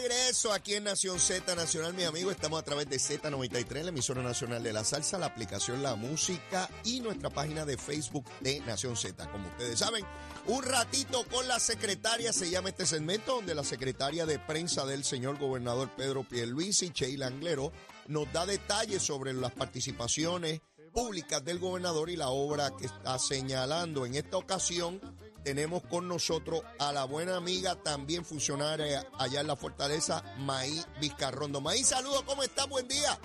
Regreso aquí en Nación Z Nacional, mis amigos, estamos a través de Z93, la emisora nacional de la salsa, la aplicación La Música y nuestra página de Facebook de Nación Z. Como ustedes saben, un ratito con la secretaria, se llama este segmento, donde la secretaria de prensa del señor gobernador Pedro Pierluisi, Sheila Anglero, nos da detalles sobre las participaciones públicas del gobernador y la obra que está señalando. En esta ocasión tenemos con nosotros a la buena amiga, también funcionaria allá en la fortaleza, Maí Vizcarrondo. Maí, saludos, ¿cómo está? Buen día.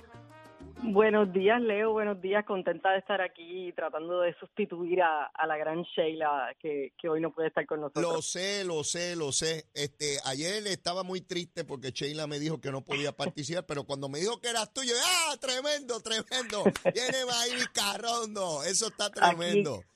Buenos días, Leo. Buenos días. Contenta de estar aquí tratando de sustituir a, a la gran Sheila que, que, hoy no puede estar con nosotros. Lo sé, lo sé, lo sé. Este, ayer estaba muy triste porque Sheila me dijo que no podía participar, pero cuando me dijo que eras tuyo, ¡ah, tremendo, tremendo! Viene Maíz Carrondo. Eso está tremendo. Aquí,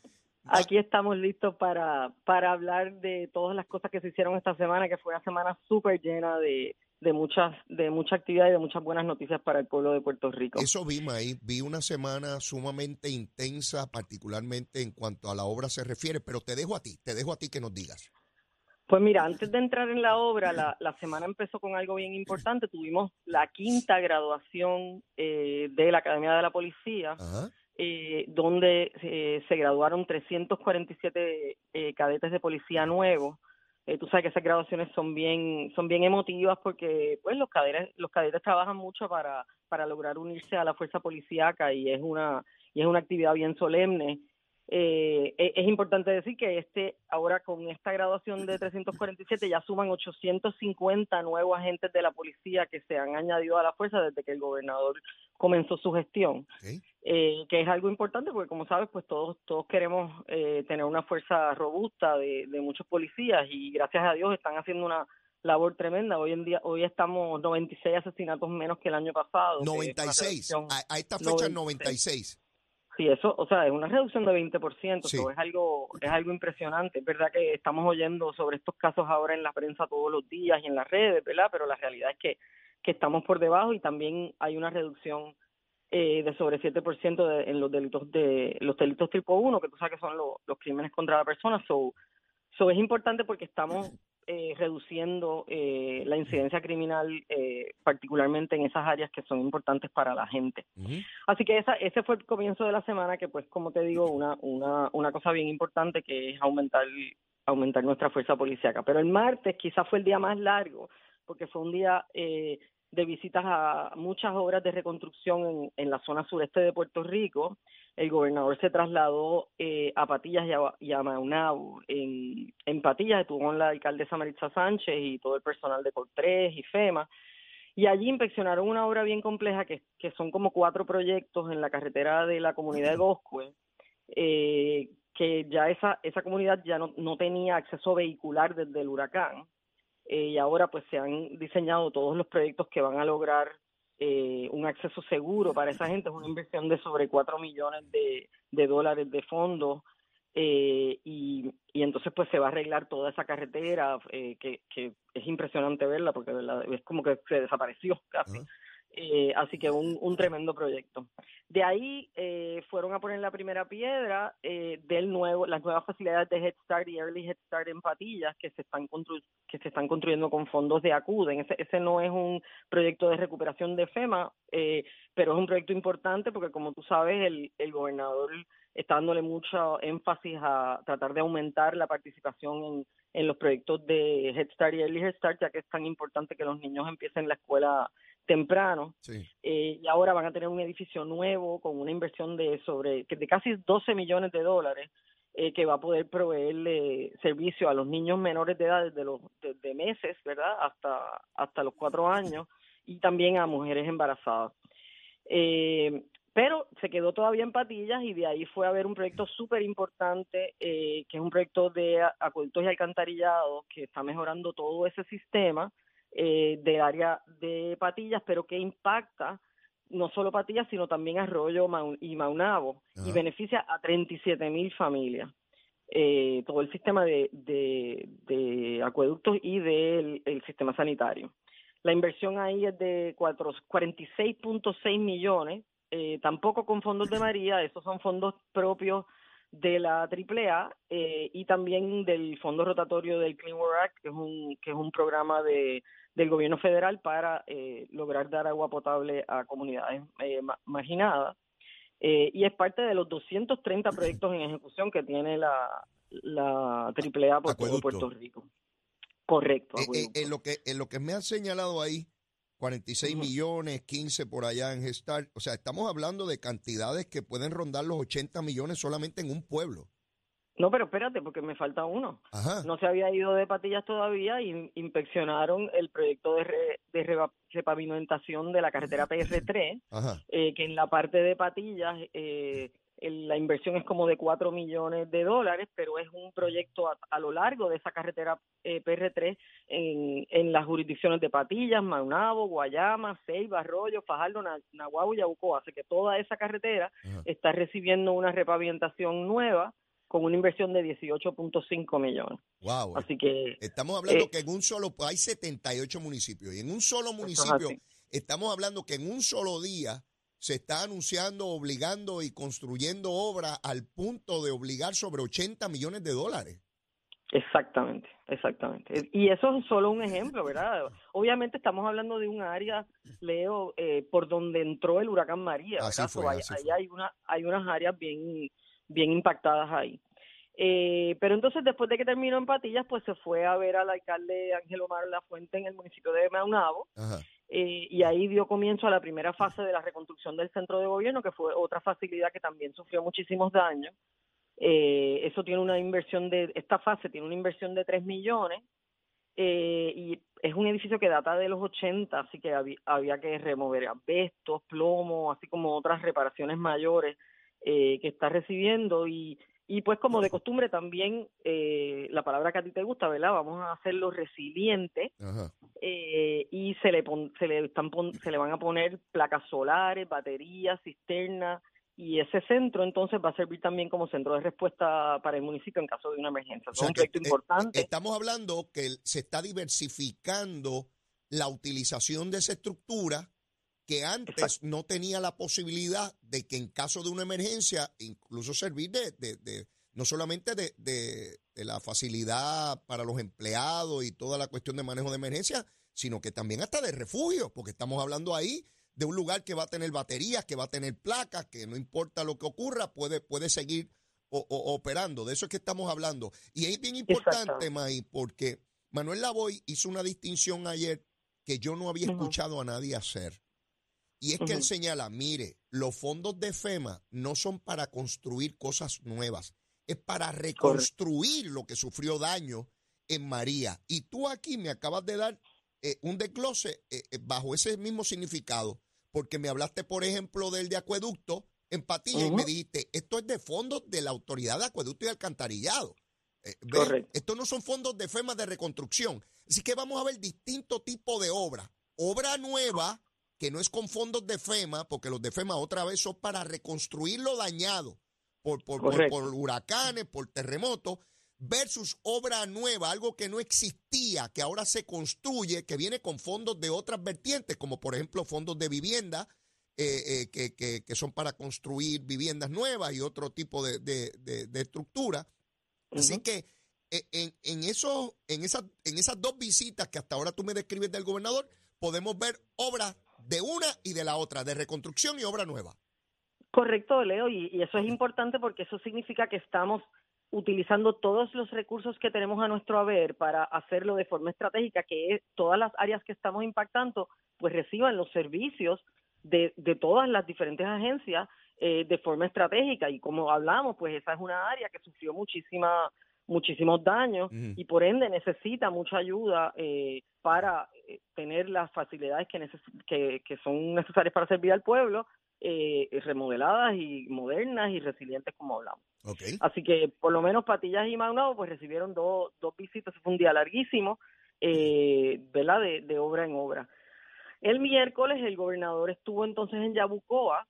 aquí estamos listos para, para hablar de todas las cosas que se hicieron esta semana, que fue una semana súper llena de de muchas de mucha actividad y de muchas buenas noticias para el pueblo de Puerto Rico. Eso vi, ahí, vi una semana sumamente intensa, particularmente en cuanto a la obra se refiere, pero te dejo a ti, te dejo a ti que nos digas. Pues mira, antes de entrar en la obra, la, la semana empezó con algo bien importante. Tuvimos la quinta graduación eh, de la Academia de la Policía, eh, donde eh, se graduaron 347 eh, cadetes de policía nuevos. Eh, tú sabes que esas graduaciones son bien son bien emotivas porque pues los cadetes los cadetes trabajan mucho para para lograr unirse a la fuerza policíaca y es una y es una actividad bien solemne eh, e, es importante decir que este ahora con esta graduación de 347 ya suman 850 nuevos agentes de la policía que se han añadido a la fuerza desde que el gobernador comenzó su gestión, eh, que es algo importante porque como sabes pues todos todos queremos eh, tener una fuerza robusta de, de muchos policías y gracias a Dios están haciendo una labor tremenda. Hoy en día, hoy estamos 96 asesinatos menos que el año pasado. 96, a, a, esta fecha 96. 96. Sí, eso, o sea, es una reducción de 20%, sí. es algo es algo impresionante. Es verdad que estamos oyendo sobre estos casos ahora en la prensa todos los días y en las redes, ¿verdad? Pero la realidad es que, que estamos por debajo y también hay una reducción eh, de sobre 7% de, en los delitos de los delitos tipo 1, que tú sabes que son lo, los crímenes contra la persona. So, so es importante porque estamos eh, reduciendo eh, la incidencia criminal, eh, particularmente en esas áreas que son importantes para la gente. Uh -huh. Así que esa, ese fue el comienzo de la semana, que pues como te digo, una, una, una cosa bien importante que es aumentar, aumentar nuestra fuerza policíaca. Pero el martes quizás fue el día más largo, porque fue un día eh, de visitas a muchas obras de reconstrucción en, la zona sureste de Puerto Rico. El gobernador se trasladó eh, a Patillas y a, y a Maunau. En, en Patillas estuvo con la alcaldesa Maritza Sánchez y todo el personal de Cortés y FEMA. Y allí inspeccionaron una obra bien compleja que, que son como cuatro proyectos en la carretera de la comunidad de Bosque, eh, que ya esa, esa comunidad ya no, no tenía acceso vehicular desde el huracán eh, y ahora pues se han diseñado todos los proyectos que van a lograr eh, un acceso seguro para esa gente. Es una inversión de sobre 4 millones de, de dólares de fondos eh, y, y entonces pues se va a arreglar toda esa carretera eh, que, que es impresionante verla porque es como que se desapareció casi. Eh, así que un, un, tremendo proyecto. De ahí eh, fueron a poner la primera piedra eh, del nuevo, las nuevas facilidades de Head Start y Early Head Start en Patillas que se están que se están construyendo con fondos de Acuden. Ese, ese no es un proyecto de recuperación de FEMA, eh, pero es un proyecto importante porque como tú sabes el, el gobernador está dándole mucho énfasis a tratar de aumentar la participación en, en los proyectos de Head Start y Early Head Start, ya que es tan importante que los niños empiecen la escuela temprano sí. eh, y ahora van a tener un edificio nuevo con una inversión de sobre de casi 12 millones de dólares eh, que va a poder proveerle servicio a los niños menores de edad desde los de, meses, ¿verdad? Hasta, hasta los cuatro años y también a mujeres embarazadas. Eh, pero se quedó todavía en patillas y de ahí fue a ver un proyecto súper importante, eh, que es un proyecto de acueductos y alcantarillados que está mejorando todo ese sistema eh, de área de patillas, pero que impacta no solo Patillas, sino también Arroyo y Maunabo, y beneficia a 37 mil familias. Eh, todo el sistema de, de, acueductos y del sistema sanitario. La inversión ahí es de 46.6 millones, eh, tampoco con fondos de María, esos son fondos propios de la AAA eh, y también del Fondo Rotatorio del Clean Water Act, que es un, que es un programa de, del gobierno federal para eh, lograr dar agua potable a comunidades eh, marginadas. Eh, y es parte de los 230 proyectos en ejecución que tiene la, la AAA por todo Puerto Rico. Correcto. en, lo que, en lo que me han señalado ahí, 46 millones, 15 por allá en Gestar. O sea, estamos hablando de cantidades que pueden rondar los 80 millones solamente en un pueblo. No, pero espérate, porque me falta uno. No se había ido de patillas todavía y inspeccionaron el proyecto de, de repavimentación de la carretera PR3, eh, que en la parte de patillas eh, la inversión es como de 4 millones de dólares, pero es un proyecto a, lo largo de esa carretera eh, PR3 en, en las jurisdicciones de Patillas, Maunabo, Guayama, Ceiba, Arroyo, Fajardo, Nahuatl y Yabucoa. Así que toda esa carretera está recibiendo una repavimentación nueva con una inversión de 18.5 millones. Wow. Así que estamos hablando eh, que en un solo hay 78 municipios y en un solo municipio estamos hablando que en un solo día se está anunciando, obligando y construyendo obra al punto de obligar sobre 80 millones de dólares. Exactamente, exactamente. Y eso es solo un ejemplo, ¿verdad? Obviamente estamos hablando de un área, Leo, eh, por donde entró el huracán María. Así fue, ahí hay, una, hay unas áreas bien bien impactadas ahí. Eh, pero entonces después de que terminó en Patillas, pues se fue a ver al alcalde Ángel Omar La Fuente en el municipio de Maunabo eh, y ahí dio comienzo a la primera fase de la reconstrucción del centro de gobierno, que fue otra facilidad que también sufrió muchísimos daños. Eh, eso tiene una inversión de, esta fase tiene una inversión de 3 millones y es un edificio que data de los 80, así que había, había que remover asbestos, plomo, así como otras reparaciones mayores eh, que está recibiendo y, y pues como de costumbre también eh, la palabra que a ti te gusta, ¿verdad? Vamos a hacerlo resiliente eh, y se le, se, le están se le van a poner placas solares, baterías, cisternas y ese centro entonces va a servir también como centro de respuesta para el municipio en caso de una emergencia. es un proyecto importante. Estamos hablando que se está diversificando la utilización de esa estructura que antes no tenía la posibilidad de que en caso de una emergencia, incluso servir de, de, no solamente de, de, la facilidad para los empleados y toda la cuestión de manejo de emergencia, sino que también hasta de refugio, porque estamos hablando ahí de un lugar que va a tener baterías, que va a tener placas, que no importa lo que ocurra, puede, puede seguir operando. De eso es que estamos hablando. Y es bien importante, May, porque Manuel Lavoy hizo una distinción ayer que yo no había escuchado a nadie hacer. Y es que él señala, mire, los fondos de FEMA no son para construir cosas nuevas, es para reconstruir lo que sufrió daño en María. Y tú aquí me acabas de dar eh, un desglose eh, eh, bajo ese mismo significado, porque me hablaste, por ejemplo, del de acueducto en Patilla y me dijiste, esto es de fondos de la Autoridad de Acueducto y Alcantarillado. Estos no son fondos de FEMA de reconstrucción. Así que vamos a ver distinto tipo de obra. Obra nueva que no es con fondos de FEMA, porque los de FEMA otra vez son para reconstruir lo dañado por, por, huracanes, por terremotos, versus obra nueva, algo que no existía, que ahora se construye, que viene con fondos de otras vertientes, como por ejemplo fondos de vivienda, eh, eh, que, son para construir viviendas nuevas y otro tipo de, de, estructura. Así que eh, en, en, eso, en, esas, en esas dos visitas que hasta ahora tú me describes del gobernador, podemos ver obras de una y de la otra, de reconstrucción y obra nueva. Correcto, Leo, y, eso es importante porque eso significa que estamos utilizando todos los recursos que tenemos a nuestro haber para hacerlo de forma estratégica, que todas las áreas que estamos impactando pues reciban los servicios de, de todas las diferentes agencias eh, de forma estratégica y como hablamos, pues esa es una área que sufrió muchísima muchísimos daños y por ende necesita mucha ayuda eh, para eh, tener las facilidades que, que, que, son necesarias para servir al pueblo, eh, remodeladas y modernas y resilientes como hablamos. Así que por lo menos Patillas y Maunao pues recibieron dos, dos visitas, fue un día larguísimo, eh, ¿verdad? De, de obra en obra. El miércoles el gobernador estuvo entonces en Yabucoa,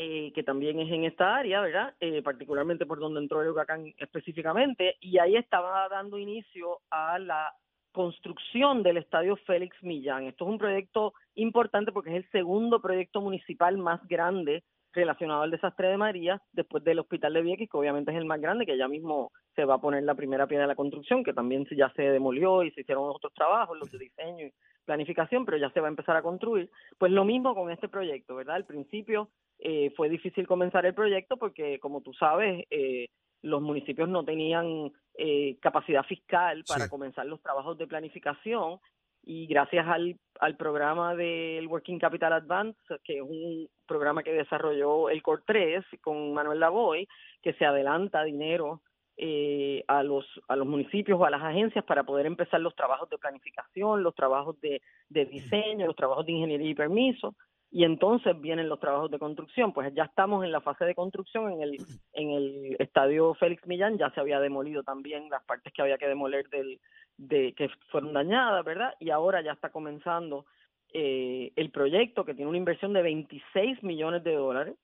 eh, que también es en esta área, ¿verdad? Eh, particularmente por donde entró el huracán específicamente, y ahí estaba dando inicio a la construcción del estadio Félix Millán. Esto es un proyecto importante porque es el segundo proyecto municipal más grande relacionado al desastre de María, después del Hospital de Vieques, que obviamente es el más grande, que ya mismo se va a poner la primera piedra de la construcción, que también ya se demolió y se hicieron otros trabajos, los de diseño y planificación, pero ya se va a empezar a construir. Pues lo mismo con este proyecto, ¿verdad? Al principio eh, fue difícil comenzar el proyecto porque, como tú sabes, eh, los municipios no tenían eh, capacidad fiscal para comenzar los trabajos de planificación y gracias al, al programa del Working Capital Advance, que es un programa que desarrolló el COR 3 con Manuel Lavoy, que se adelanta dinero eh, a los a los municipios o a las agencias para poder empezar los trabajos de planificación, los trabajos de, de diseño, los trabajos de ingeniería y permiso y entonces vienen los trabajos de construcción. Pues ya estamos en la fase de construcción en el, en el estadio Félix Millán, ya se había demolido también las partes que había que demoler del, de que fueron dañadas, ¿verdad? Y ahora ya está comenzando eh, el proyecto que tiene una inversión de 26 millones de dólares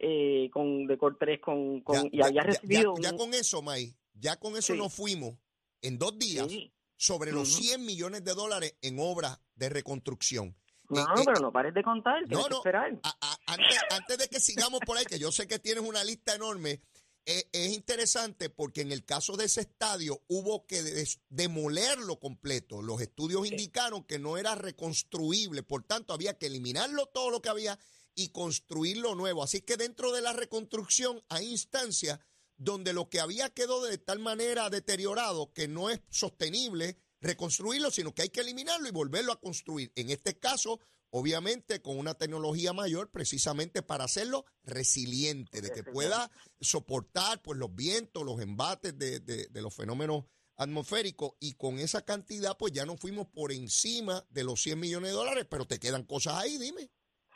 eh, con de Cortés con, con y había recibido ya, con eso, May, ya con eso nos fuimos en dos días sobre los 100 millones de dólares en obras de reconstrucción. No, eh, pero no pares de contar, no, no, esperar. antes, antes, de que sigamos por ahí, que yo sé que tienes una lista enorme, eh, es interesante porque en el caso de ese estadio hubo que demolerlo completo. Los estudios indicaron que no era reconstruible, por tanto había que eliminarlo todo lo que había y construirlo nuevo. Así que dentro de la reconstrucción hay instancias donde lo que había quedó de tal manera deteriorado que no es sostenible reconstruirlo, sino que hay que eliminarlo y volverlo a construir. En este caso, obviamente con una tecnología mayor, precisamente para hacerlo resiliente, de que pueda soportar pues los vientos, los embates de, de, los fenómenos atmosféricos y con esa cantidad pues ya no fuimos por encima de los 100 millones de dólares, pero te quedan cosas ahí, dime.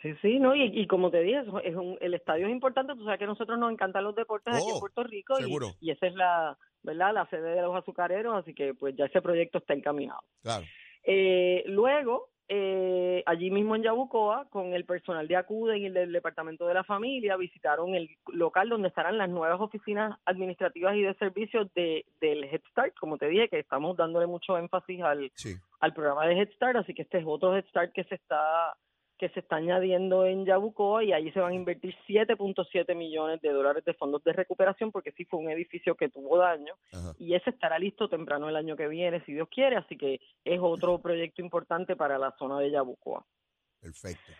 Sí, sí, no, y, como te dije, es un, el estadio es importante, tú sabes que a nosotros nos encantan los deportes aquí en oh, Puerto Rico y, y esa es la, ¿verdad? La sede de los azucareros, así que pues ya ese proyecto está encaminado. Claro. Eh, luego, eh, allí mismo en Yabucoa, con el personal de Acuden y el del Departamento de la Familia, visitaron el local donde estarán las nuevas oficinas administrativas y de servicios de, del Head Start, como te dije, que estamos dándole mucho énfasis al, al programa de Head Start, así que este es otro Head Start que se está que se está añadiendo en Yabucoa y ahí se van a invertir 7.7 millones de dólares de fondos de recuperación porque sí fue un edificio que tuvo daño y ese estará listo temprano el año que viene si Dios quiere, así que es otro proyecto importante para la zona de Yabucoa. Perfecto.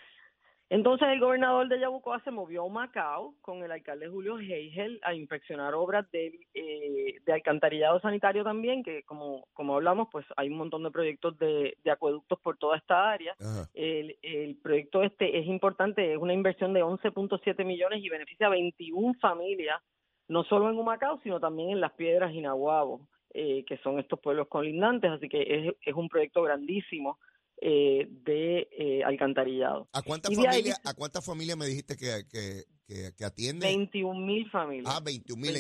Entonces el gobernador de Yabucoa se movió a Macao con el alcalde Julio Heigel a inspeccionar obras de, eh, de alcantarillado sanitario también, que como, como hablamos, pues hay un montón de proyectos de, de acueductos por toda esta área. El, el, proyecto este es importante, es una inversión de 11.7 millones y beneficia a 21 familias, no solo en Humacao, sino también en Las Piedras y Nahuabo, eh, que son estos pueblos colindantes, así que es, es un proyecto grandísimo eh, de eh, alcantarillado. ¿A cuántas familias a cuántas familias me dijiste que, que, que, atiende? 21 mil familias. Ah, 21 mil.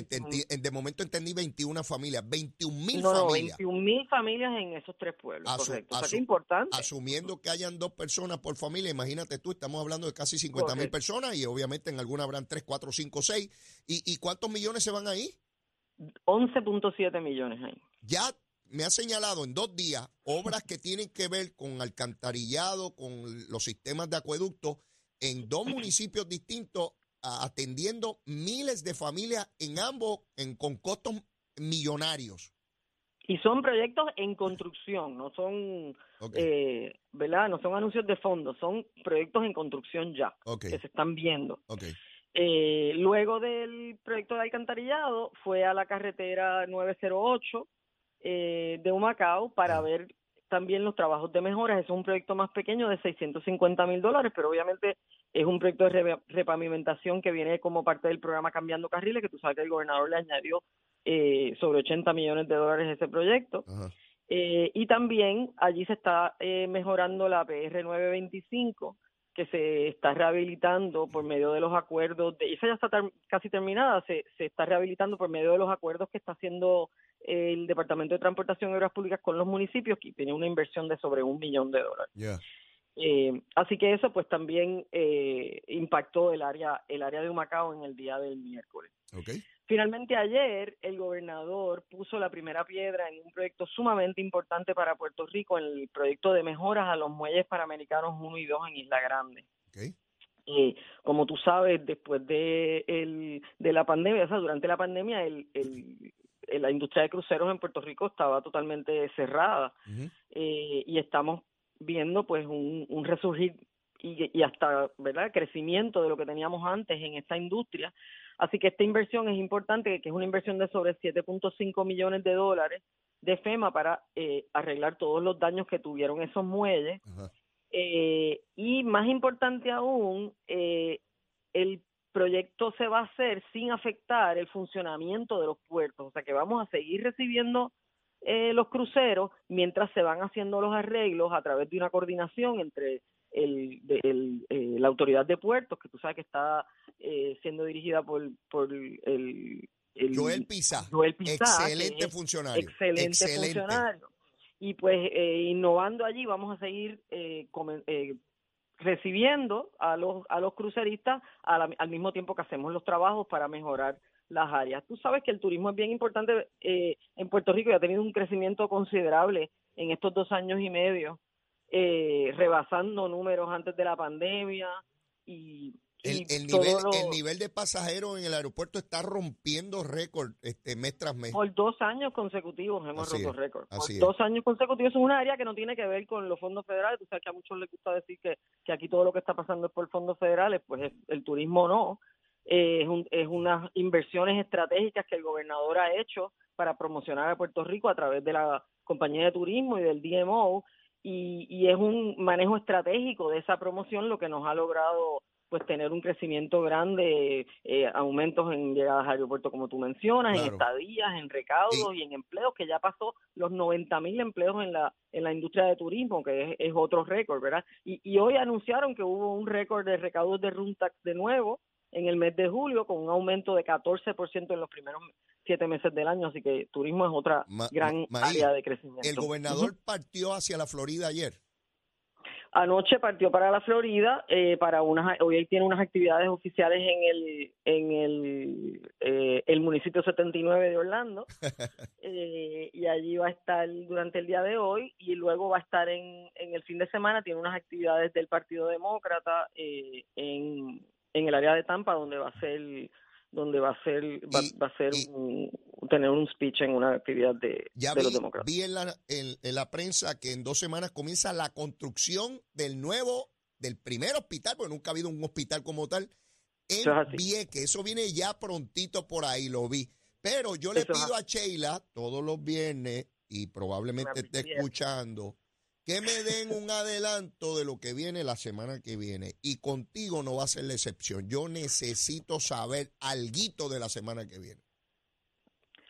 De momento entendí 21 familias. 21 mil no, familias. No, 21 mil familias en esos tres pueblos. correcto. o sea, importante. Asumiendo que hayan dos personas por familia, imagínate tú, estamos hablando de casi 50 mil personas y obviamente en alguna habrán 3, 4, 5, 6. ¿Y, ¿Y cuántos millones se van ahí? 11.7 millones ahí. Ya me ha señalado en dos días obras que tienen que ver con alcantarillado, con los sistemas de acueducto, en dos municipios distintos, atendiendo miles de familias en ambos, en, con costos millonarios. Y son proyectos en construcción, no son, eh, ¿verdad? No son anuncios de fondo, son proyectos en construcción ya, que se están viendo. Eh, luego del proyecto de alcantarillado fue a la carretera 908 eh, de Humacao para ver también los trabajos de mejoras. es un proyecto más pequeño de 650 mil dólares, pero obviamente es un proyecto de repavimentación que viene como parte del programa Cambiando Carriles, que tú sabes que el gobernador le añadió eh, sobre 80 millones de dólares a ese proyecto. Eh, y también allí se está eh, mejorando la PR 925, que se está rehabilitando por medio de los acuerdos, de, esa ya está casi terminada, se, se está rehabilitando por medio de los acuerdos que está haciendo el Departamento de Transportación y Obras Públicas con los municipios, que tiene una inversión de sobre un millón de dólares. Eh, así que eso pues también eh, impactó el área el área de Humacao en el día del miércoles. Finalmente ayer el gobernador puso la primera piedra en un proyecto sumamente importante para Puerto Rico, en el proyecto de mejoras a los muelles panamericanos 1 y 2 en Isla Grande. Eh, como tú sabes, después de, el, de la pandemia, o sea, durante la pandemia, el, el, la industria de cruceros en Puerto Rico estaba totalmente cerrada eh, y estamos viendo pues un, un resurgir y, y, hasta verdad crecimiento de lo que teníamos antes en esta industria. Así que esta inversión es importante que es una inversión de sobre 7.5 millones de dólares de FEMA para eh, arreglar todos los daños que tuvieron esos muelles. Eh, y más importante aún eh, el proyecto se va a hacer sin afectar el funcionamiento de los puertos, o sea que vamos a seguir recibiendo eh, los cruceros mientras se van haciendo los arreglos a través de una coordinación entre el, eh, la autoridad de puertos, que tú sabes que está eh, siendo dirigida por, por el, Joel Pisa. excelente funcionario. Excelente, funcionario. Y pues innovando allí vamos a seguir eh, recibiendo a los, a los cruceristas al mismo tiempo que hacemos los trabajos para mejorar las áreas. Tú sabes que el turismo es bien importante eh, en Puerto Rico y ha tenido un crecimiento considerable en estos dos años y medio, eh, rebasando números antes de la pandemia y el, nivel, el nivel de pasajeros en el aeropuerto está rompiendo récord este, mes tras mes. Por dos años consecutivos hemos roto récord. Por dos años consecutivos es un área que no tiene que ver con los fondos federales. Tú sabes que a muchos les gusta decir que, que aquí todo lo que está pasando es por fondos federales, pues el turismo no. Eh, es, un, es unas inversiones estratégicas que el gobernador ha hecho para promocionar a Puerto Rico a través de la compañía de turismo y del DMO y, y es un manejo estratégico de esa promoción lo que nos ha logrado pues tener un crecimiento grande, eh, aumentos en llegadas al aeropuerto como tú mencionas, en estadías, en recaudos y, en empleos, que ya pasó los 90 mil empleos en la en la industria de turismo, que es, otro récord, ¿verdad? Y, y, hoy anunciaron que hubo un récord de recaudos de Runtax de nuevo en el mes de julio, con un aumento de 14% en los primeros siete meses del año, así que turismo es otra gran área de crecimiento. ¿El gobernador partió hacia la Florida ayer? Anoche partió para la Florida eh, para unas hoy tiene unas actividades oficiales en el en el eh, el municipio 79 de Orlando. Eh, y allí va a estar durante el día de hoy y luego va a estar en, en el fin de semana. Tiene unas actividades del Partido Demócrata en en el área de Tampa donde va a ser donde va a ser va, a ser tener un speech en una actividad de, los demócratas. Vi en la, en, la prensa que en dos semanas comienza la construcción del nuevo, del primer hospital, porque nunca ha habido un hospital como tal, en que Eso viene ya prontito por ahí, lo vi. Pero yo le pido a Sheila todos los viernes, y probablemente esté escuchando, que me den un adelanto de lo que viene la semana que viene. Y contigo no va a ser la excepción. Yo necesito saber algo de la semana que viene.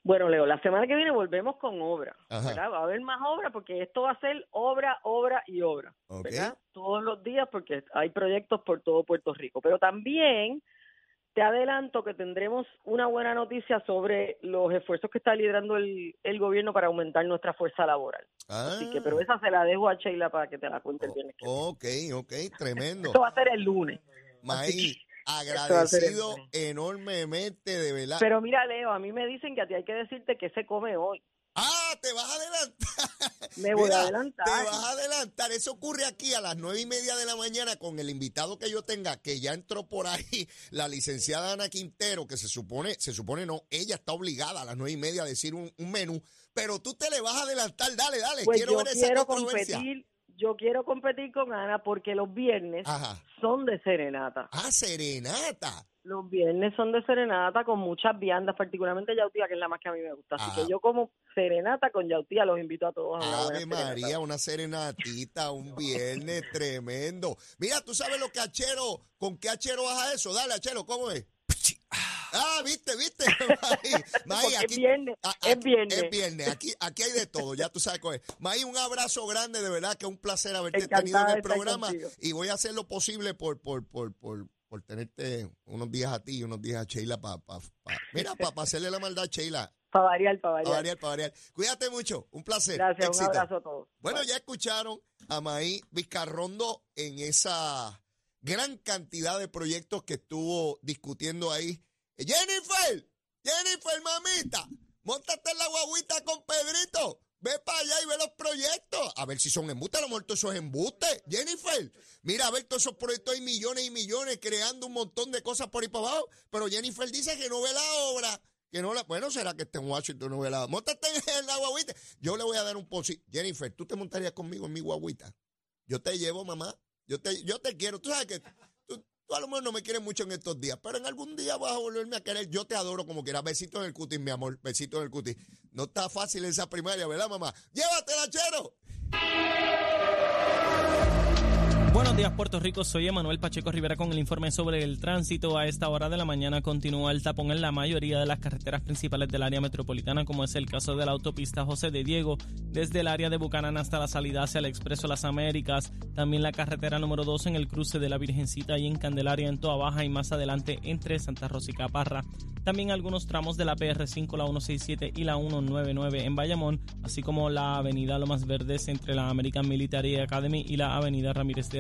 Bueno, Leo, la semana que viene volvemos con obra. ¿verdad? Va a haber más obra porque esto va a ser obra, obra y obra. ¿verdad? Todos los días porque hay proyectos por todo Puerto Rico. Pero también te adelanto que tendremos una buena noticia sobre los esfuerzos que está liderando el, el gobierno para aumentar nuestra fuerza laboral. Así que, pero ah. esa se la dejo a Sheila para que te la cuente el viernes. Ok, ok, tremendo. Esto va a ser el lunes. Maí, agradecido enormemente, de verdad. Pero mira, Leo, a mí me dicen que a ti hay que decirte que se come hoy. Ah, te vas a adelantar. Me voy a adelantar. Te vas a adelantar. Eso ocurre aquí a las nueve y media de la mañana con el invitado que yo tenga, que ya entró por ahí, la licenciada Ana Quintero, que se supone, se supone no, ella está obligada a las nueve y media a decir un, menú, pero tú te le vas a adelantar. Dale, dale. Pues quiero ver esa competir yo quiero competir con Ana porque los viernes son de serenata. Ah, serenata. Los viernes son de serenata con muchas viandas, particularmente yautía, que es la más que a mí me gusta. Así Ah. que yo como serenata con yautía, los invito a todos a una Ave María, serenata. una serenatita, un viernes tremendo. Mira, ¿tú sabes lo que Achero, con qué Achero vas a eso? Dale, Achero, ¿cómo es? Ah, viste, viste. Maí, Maí, Porque es viernes, es aquí- viernes. Es viernes, aquí, aquí hay de todo, ya tú sabes cuál es. Maí, un abrazo grande, de verdad que es un placer haberte Encantada tenido en el programa contigo. y voy a hacer lo posible por, por, por, por, por tenerte unos días a ti y unos días a Sheila para, mira, para hacerle la maldad a Sheila. Para variar, para Para variar. variar, para variar. Cuídate mucho, un placer. Gracias, éxito. un abrazo a todos. Bueno, ya escucharon a Maí Vizcarrondo en esa gran cantidad de proyectos que estuvo discutiendo ahí. Jennifer, Jennifer, mamita, montate en la guaguita con Pedrito. Ve para allá y ve los proyectos. A ver si son embustes, a lo mejor todo eso es embuste. Jennifer, mira, a ver, todos esos proyectos hay millones y millones creando un montón de cosas por ahí para abajo. Pero Jennifer dice que no ve la obra. Que no la, bueno, será que está en Washington, no ve la Móntate en la guaguita. Yo le voy a dar un posi. Jennifer, ¿tú te montarías conmigo en mi guaguita? Yo te llevo, mamá. Yo te, yo te quiero. Tú sabes que tú, a lo mejor no me quieres mucho en estos días, pero en algún día vas a volverme a querer. Yo te adoro como quieras. Besitos en el cutis, mi amor. Besitos en el cutis. No está fácil esa primaria, ¿verdad, mamá? Llévatela, chero. Buenos días, Puerto Rico. Soy Emanuel Pacheco Rivera con el informe sobre el tránsito. A esta hora de la mañana continúa el tapón en la mayoría de las carreteras principales del área metropolitana, como es el caso de la autopista José de Diego, desde el área de Bucanán hasta la salida hacia el Expreso Las Américas. También la carretera número 2 en el cruce de la Virgencita y en Candelaria en Toa Baja y más adelante entre Santa Rosa y Caparra. También algunos tramos de la PR5, la 167 y la 199 en Bayamón, así como la avenida Lomas Verdes entre la American Military Academy y la avenida Ramírez de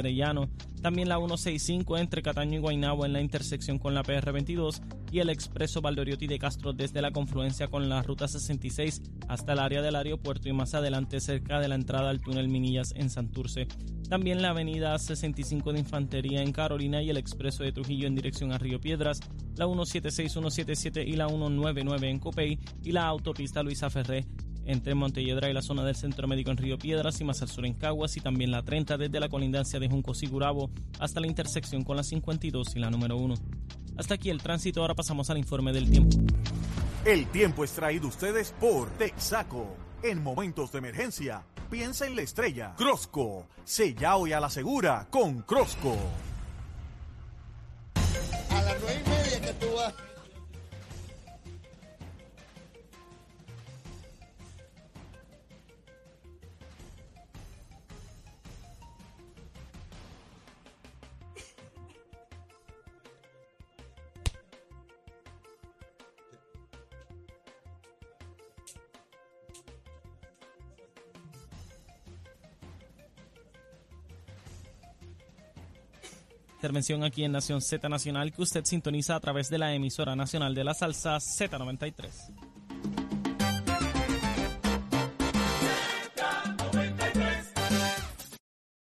También la 165 entre Cataño y Guaynabo en la intersección con la PR22 y el expreso Valdoriotti de Castro desde la confluencia con la ruta 66 hasta el área del aeropuerto y más adelante cerca de la entrada al túnel Minillas en Santurce. También la avenida 65 de Infantería en Carolina y el expreso de Trujillo en dirección a Río Piedras, la 176, 177 y la 199 en Copey y la autopista Luisa Ferré entre Montelledra y la zona del Centro Médico en Río Piedras y más al sur en Caguas y también la 30 desde la colindancia de Juncos y Gurabo hasta la intersección con la 52 y la número 1. Hasta aquí el tránsito, ahora pasamos al informe del tiempo. El tiempo es traído ustedes por Texaco. En momentos de emergencia, piensa en la estrella. Crosco, sella hoy a la segura con Crosco. Intervención aquí en Nación Z Nacional que usted sintoniza a través de la emisora nacional de la salsa Z93.